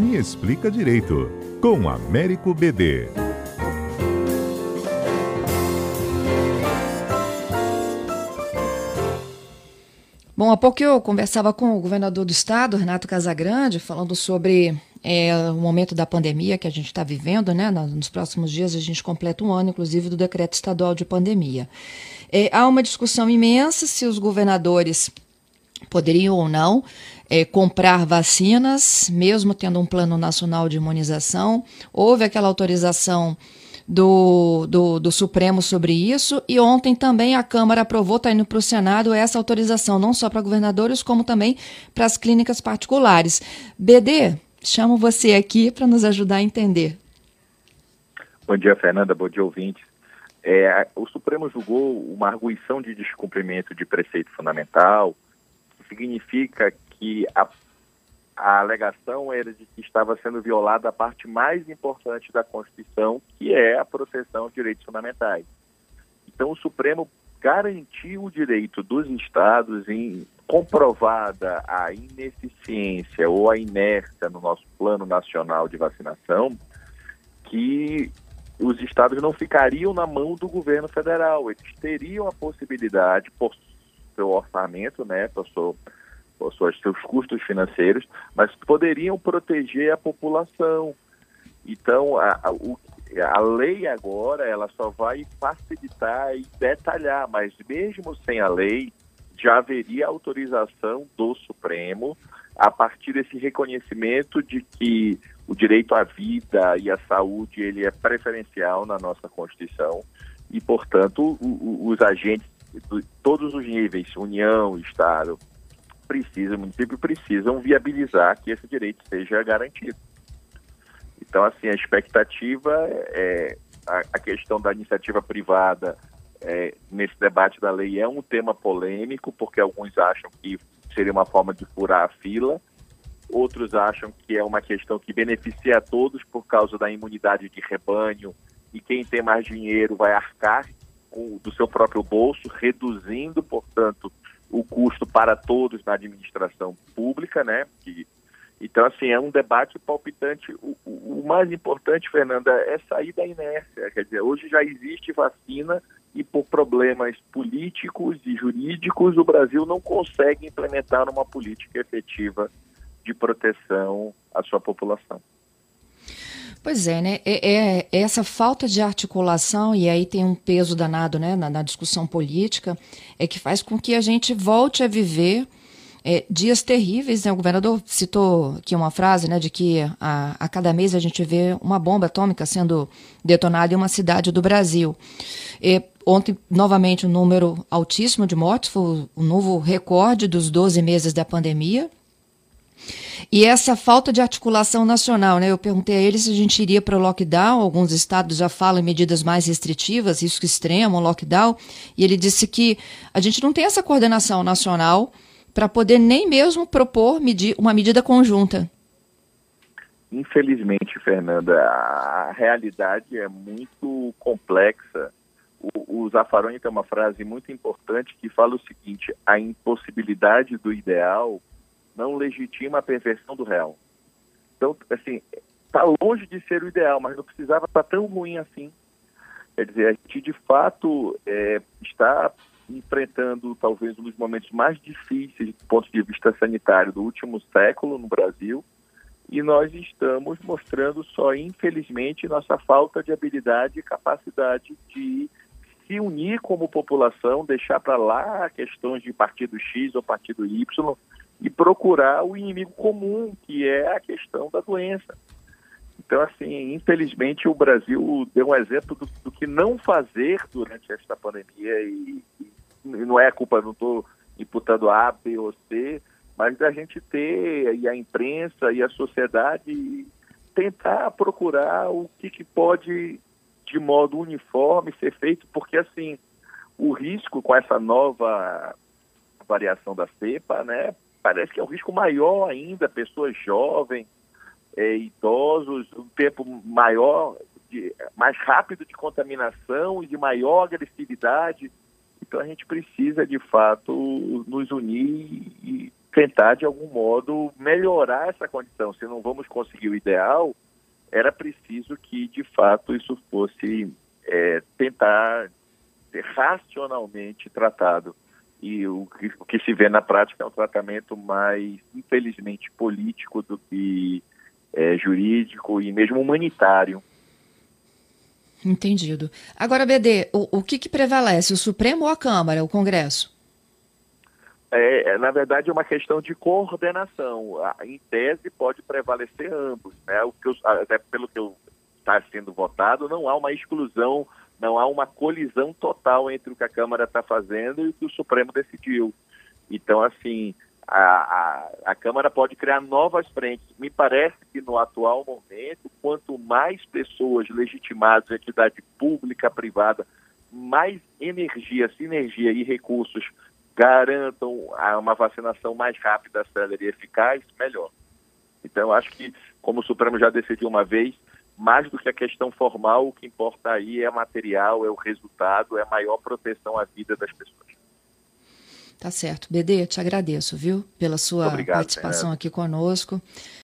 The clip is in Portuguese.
Me Explica Direito, com Américo BD. Bom, há pouco eu conversava com o governador do estado, Renato Casagrande, falando sobre é, o momento da pandemia que a gente está vivendo, né? Nos próximos dias a gente completa um ano, inclusive, do decreto estadual de pandemia. É, há uma discussão imensa se os governadores poderiam ou não é, comprar vacinas, mesmo tendo um plano nacional de imunização. Houve aquela autorização do, do, do, Supremo sobre isso. E ontem também a Câmara aprovou, está indo para o Senado, essa autorização, não só para governadores, como também para as clínicas particulares. BD, chamo você aqui para nos ajudar a entender. Bom dia, Fernanda. Bom dia, ouvintes. É, o Supremo julgou uma arguição de descumprimento de preceito fundamental, significa que a a alegação era de que estava sendo violada a parte mais importante da Constituição, que é a proteção aos direitos fundamentais. Então, o Supremo garantiu o direito dos estados em comprovada a ineficiência ou a inércia no nosso plano nacional de vacinação, que os estados não ficariam na mão do governo federal, eles teriam a possibilidade, por seu orçamento, né, por seu seus, seus custos financeiros, mas poderiam proteger a população. Então, a, a, o, a lei agora ela só vai facilitar e detalhar, mas mesmo sem a lei, já haveria autorização do Supremo a partir desse reconhecimento de que o direito à vida e à saúde ele é preferencial na nossa Constituição e, portanto, o, o, os agentes de todos os níveis, União, Estado, precisa, o município precisam viabilizar que esse direito seja garantido. Então, assim, a expectativa é a, a questão da iniciativa privada é, nesse debate da lei é um tema polêmico, porque alguns acham que seria uma forma de furar a fila, outros acham que é uma questão que beneficia a todos por causa da imunidade de rebanho e quem tem mais dinheiro vai arcar com, do seu próprio bolso, reduzindo, portanto, o custo para todos na administração pública, né? Que, então, assim, é um debate palpitante. O, o, o, mais importante, Fernanda, é sair da inércia. Quer dizer, hoje já existe vacina e por problemas políticos e jurídicos o Brasil não consegue implementar uma política efetiva de proteção à sua população. Pois é, né? É, é, é, essa falta de articulação, e aí tem um peso danado né, na, na discussão política, é que faz com que a gente volte a viver é, dias terríveis. Né? O governador citou aqui uma frase né, de que a, a cada mês a gente vê uma bomba atômica sendo detonada em uma cidade do Brasil. E, ontem, novamente, um número altíssimo de mortes, foi o novo recorde dos 12 meses da pandemia. E essa falta de articulação nacional, né? Eu perguntei a ele se a gente iria para o lockdown. Alguns estados já falam em medidas mais restritivas, risco extremo, lockdown. E ele disse que a gente não tem essa coordenação nacional para poder nem mesmo propor medi uma medida conjunta. Infelizmente, Fernanda, a realidade é muito complexa. O, o Zaffaroni tem uma frase muito importante que fala o seguinte: a impossibilidade do ideal não legitima a perversão do real. Então, assim, está longe de ser o ideal, mas não precisava estar tá tão ruim assim. Quer dizer, a gente de fato é, está enfrentando talvez um dos momentos mais difíceis do ponto de vista sanitário do último século no Brasil e nós estamos mostrando só, infelizmente, nossa falta de habilidade e capacidade de se unir como população, deixar para lá questões de partido X ou partido Y e procurar o inimigo comum, que é a questão da doença. Então, assim, infelizmente o Brasil deu um exemplo do, do que não fazer durante esta pandemia e, e não é culpa, não estou imputando A, B ou C, mas da gente ter, e a imprensa e a sociedade, tentar procurar o que, que pode, de modo uniforme, ser feito, porque, assim, o risco com essa nova variação da cepa, né, parece que é um risco maior ainda, pessoas jovens, é, idosos, um tempo maior, de, mais rápido de contaminação e de maior agressividade. Então a gente precisa, de fato, nos unir e tentar, de algum modo, melhorar essa condição. Se não vamos conseguir o ideal, era preciso que, de fato, isso fosse é, tentar ser racionalmente tratado. E o que, o que, se vê na prática é um tratamento mais, infelizmente, político do que é, jurídico e mesmo humanitário. Entendido. Agora, BD, o, o que, que prevalece, o Supremo ou a Câmara, o Congresso? É, é, na verdade, é uma questão de coordenação. Em tese, pode prevalecer ambos. Né? O que eu, até pelo que está sendo votado, não há uma exclusão, não há uma colisão total entre o que a Câmara está fazendo e o que o Supremo decidiu. Então, assim, a, a, a, Câmara pode criar novas frentes. Me parece que no atual momento, quanto mais pessoas legitimadas, entidade pública, privada, mais energia, sinergia e recursos garantam uma vacinação mais rápida, célere e eficaz, melhor. Então, acho que, como o Supremo já decidiu uma vez, mais do que a questão formal, o que importa aí é material, é o resultado, é a maior proteção à vida das pessoas. Tá certo. BD, te agradeço, viu, pela sua Obrigado, participação Fernando. aqui conosco.